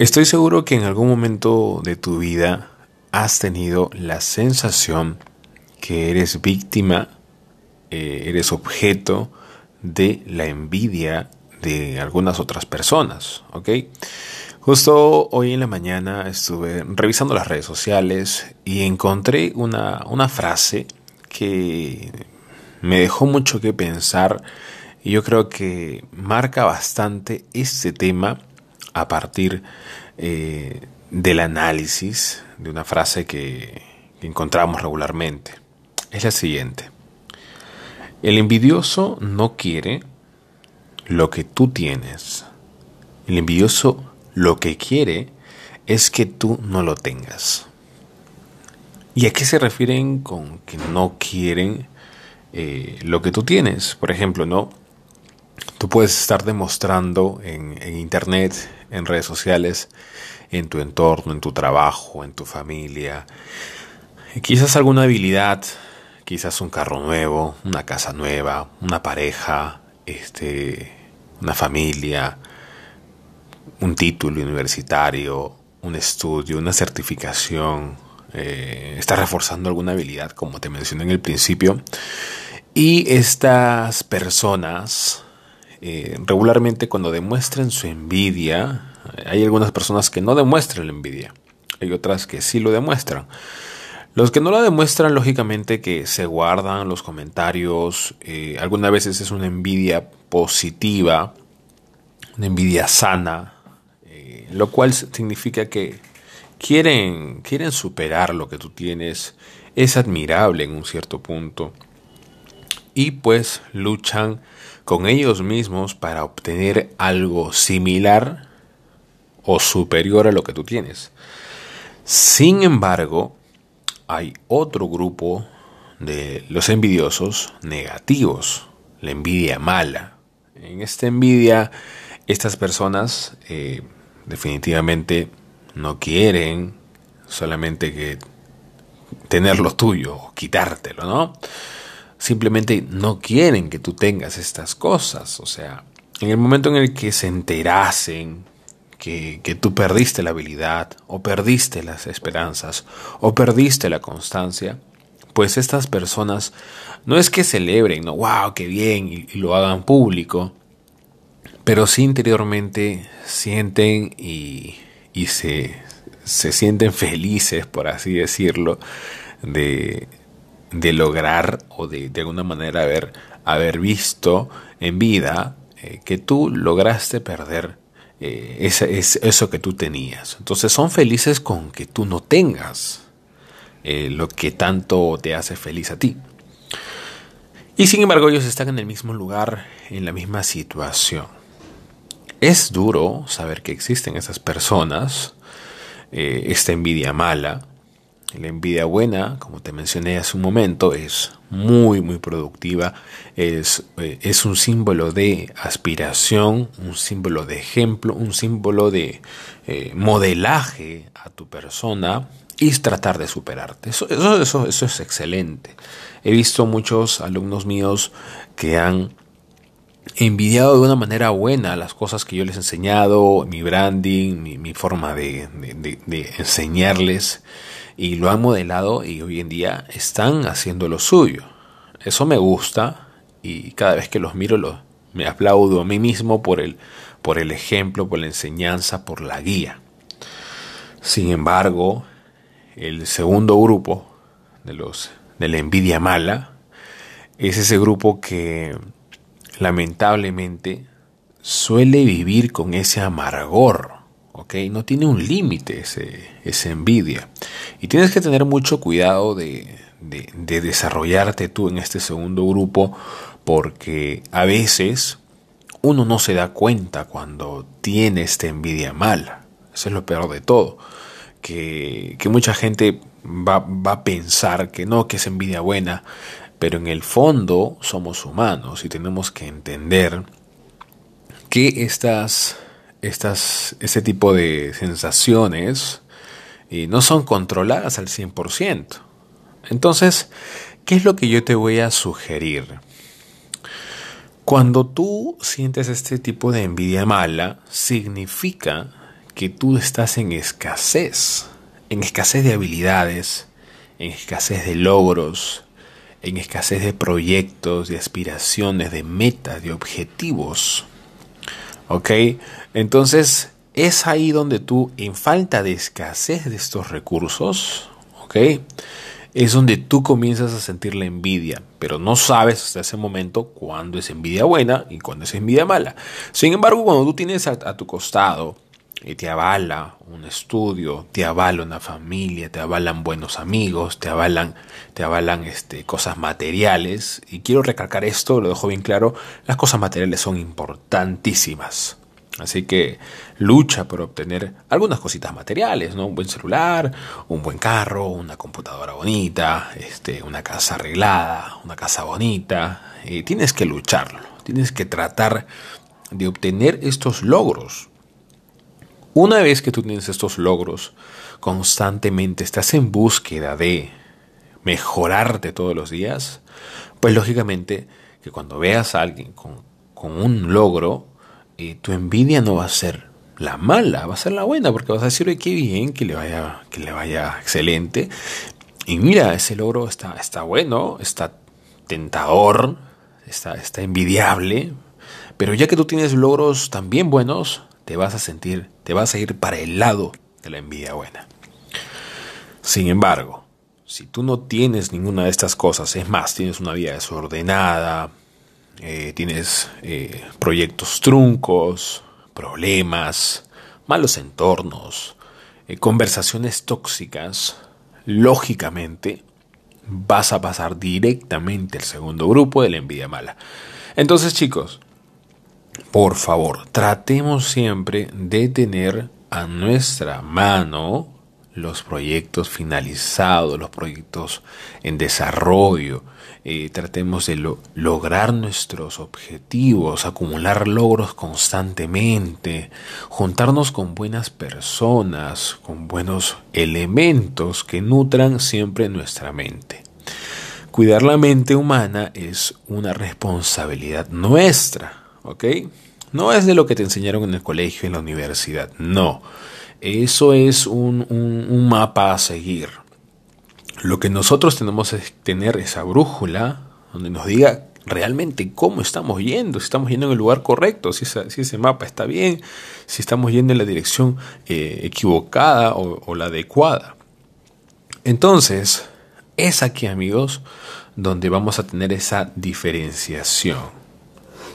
Estoy seguro que en algún momento de tu vida has tenido la sensación que eres víctima, eh, eres objeto de la envidia de algunas otras personas, ¿ok? Justo hoy en la mañana estuve revisando las redes sociales y encontré una, una frase que me dejó mucho que pensar y yo creo que marca bastante este tema a partir eh, del análisis de una frase que, encontramos regularmente. Es la siguiente. El envidioso no quiere lo que tú tienes. El envidioso lo que quiere es que tú no lo tengas. ¿Y a qué se refieren con que no quieren eh, lo que tú tienes? Por ejemplo, ¿no? Tú puedes estar demostrando en, internet, en redes sociales, en tu entorno, en tu trabajo, en tu familia, quizás alguna habilidad, quizás un carro nuevo, una casa nueva, una pareja, este, una familia, un título universitario, un estudio, una certificación, eh, estás reforzando alguna habilidad, como te mencioné en el principio, y estas personas eh, regularmente cuando demuestran su envidia, hay algunas personas que no demuestran la envidia, hay otras que sí lo demuestran. Los que no la demuestran, lógicamente que se guardan los comentarios, eh, algunas veces es una envidia positiva, una envidia sana, eh, lo cual significa que quieren, quieren superar lo que tú tienes, es admirable en un cierto punto, y pues luchan con ellos mismos para obtener algo similar o superior a lo que tú tienes. Sin embargo, hay otro grupo de los envidiosos negativos, la envidia mala. En esta envidia, estas personas eh, definitivamente no quieren solamente que tener lo tuyo o quitártelo, ¿no? Simplemente no quieren que tú tengas estas cosas. O sea, en el momento en el que se enterasen que, que, tú perdiste la habilidad, o perdiste las esperanzas, o perdiste la constancia, pues estas personas no es que celebren, no, wow, qué bien, y, y lo hagan público, pero sí interiormente sienten y, y se, se sienten felices, por así decirlo, de, de lograr o de, de alguna manera haber, haber visto en vida eh, que tú lograste perder eh, ese, es, eso que tú tenías. Entonces son felices con que tú no tengas eh, lo que tanto te hace feliz a ti. Y sin embargo ellos están en el mismo lugar, en la misma situación. Es duro saber que existen esas personas, esta envidia mala, la envidia buena, como te mencioné hace un momento, es muy, muy productiva, es, eh, es un símbolo de aspiración, un símbolo de ejemplo, un símbolo de eh, modelaje a tu persona y tratar de superarte. Eso, eso, eso, eso es excelente. He visto muchos alumnos míos que han envidiado de una manera buena las cosas que yo les he enseñado, mi branding, mi, forma de, enseñarles, y lo han modelado y hoy en día están haciendo lo suyo. Eso me gusta y cada vez que los miro lo, me aplaudo a mí mismo por el, por el ejemplo, por la enseñanza, por la guía. Sin embargo, el segundo grupo de los de la envidia mala es ese grupo que lamentablemente suele vivir con ese amargor, ¿ok? No tiene un límite esa envidia. Y tienes que tener mucho cuidado de, de, de desarrollarte tú en este segundo grupo porque a veces uno no se da cuenta cuando tiene esta envidia mala. Eso es lo peor de todo. Que, que mucha gente va, va, a pensar que no, que es envidia buena, pero en el fondo somos humanos y tenemos que entender que estas, estas, este tipo de sensaciones eh, no son controladas al 100%. Entonces, ¿qué es lo que yo te voy a sugerir? Cuando tú sientes este tipo de envidia mala, significa que tú estás en escasez, en escasez de habilidades, en escasez de logros, en escasez de proyectos, de aspiraciones, de metas, de objetivos. ¿Ok? Entonces es ahí donde tú, en falta de escasez de estos recursos, ¿ok? Es donde tú comienzas a sentir la envidia, pero no sabes hasta ese momento cuándo es envidia buena y cuándo es envidia mala. Sin embargo, cuando tú tienes a, tu costado y te avala un estudio, te avala una familia, te avalan buenos amigos, te avalan, te avalan este, cosas materiales. Y quiero recalcar esto, lo dejo bien claro, las cosas materiales son importantísimas. Así que lucha por obtener algunas cositas materiales, ¿no? Un buen celular, un buen carro, una computadora bonita, este, una casa arreglada, una casa bonita. Y tienes que lucharlo, tienes que tratar de obtener estos logros. Una vez que tú tienes estos logros, constantemente estás en búsqueda de mejorarte todos los días, pues lógicamente que cuando veas a alguien con, con un logro, tu envidia no va a ser la mala, va a ser la buena, porque vas a decir, qué bien, que le vaya, que le vaya excelente. Y mira, ese logro está, está bueno, está tentador, está, está envidiable, pero ya que tú tienes logros también buenos, te vas a sentir, te vas a ir para el lado de la envidia buena. Sin embargo, si tú no tienes ninguna de estas cosas, es más, tienes una vida desordenada, eh, tienes eh, proyectos truncos, problemas, malos entornos, eh, conversaciones tóxicas, lógicamente vas a pasar directamente al segundo grupo de la envidia mala. Entonces chicos, por favor, tratemos siempre de tener a nuestra mano los proyectos finalizados, los proyectos en desarrollo, eh, tratemos de lograr nuestros objetivos, acumular logros constantemente, juntarnos con buenas personas, con buenos elementos que nutran siempre nuestra mente. Cuidar la mente humana es una responsabilidad nuestra, ¿ok? No es de lo que te enseñaron en el colegio, en la universidad, no. Eso es un, un mapa a seguir lo que nosotros tenemos es tener esa brújula donde nos diga realmente cómo estamos yendo, si estamos yendo en el lugar correcto, si, ese mapa está bien, si estamos yendo en la dirección eh, equivocada o, la adecuada. Entonces, es aquí amigos donde vamos a tener esa diferenciación.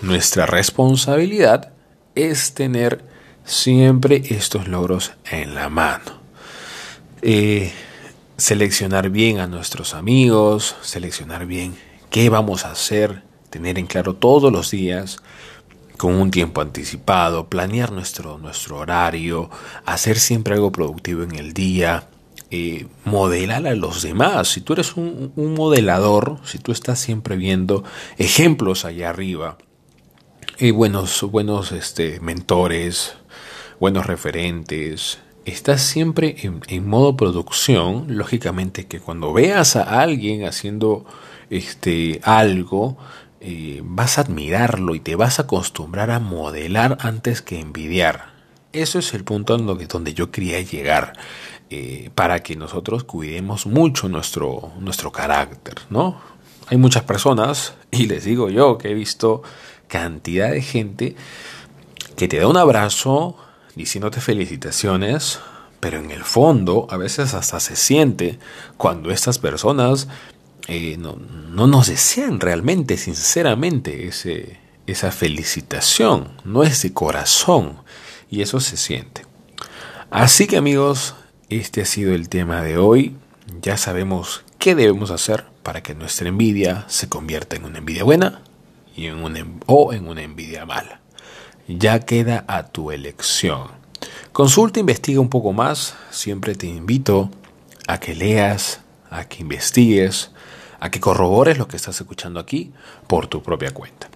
Nuestra responsabilidad es tener siempre estos logros en la mano. Eh, seleccionar bien a nuestros amigos, seleccionar bien qué vamos a hacer, tener en claro todos los días con un tiempo anticipado, planear nuestro, nuestro horario, hacer siempre algo productivo en el día, eh, modelar a los demás. Si tú eres un, un, modelador, si tú estás siempre viendo ejemplos allá arriba, y buenos, buenos este, mentores, buenos referentes, estás siempre en, modo producción, lógicamente que cuando veas a alguien haciendo este, algo, eh, vas a admirarlo y te vas a acostumbrar a modelar antes que envidiar. Eso es el punto en donde yo quería llegar. Eh, para que nosotros cuidemos mucho nuestro, nuestro carácter, ¿no? Hay muchas personas, y les digo yo, que he visto cantidad de gente que te da un abrazo, diciéndote felicitaciones, pero en el fondo a veces hasta se siente cuando estas personas eh, no, nos desean realmente, sinceramente, ese, esa felicitación, no es de corazón, y eso se siente. Así que amigos, este ha sido el tema de hoy. Ya sabemos qué debemos hacer para que nuestra envidia se convierta en una envidia buena o en una envidia mala ya queda a tu elección. Consulta, investiga un poco más. Siempre te invito a que leas, a que investigues, a que corrobores lo que estás escuchando aquí por tu propia cuenta.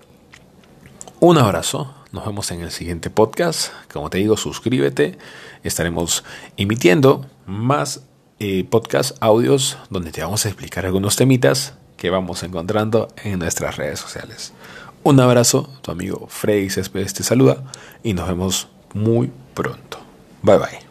Un abrazo. Nos vemos en el siguiente podcast. Como te digo, suscríbete. Estaremos emitiendo más eh, podcast audios donde te vamos a explicar algunos temitas que vamos encontrando en nuestras redes sociales. Un abrazo, tu amigo Frey Céspedes te saluda y nos vemos muy pronto. Bye bye.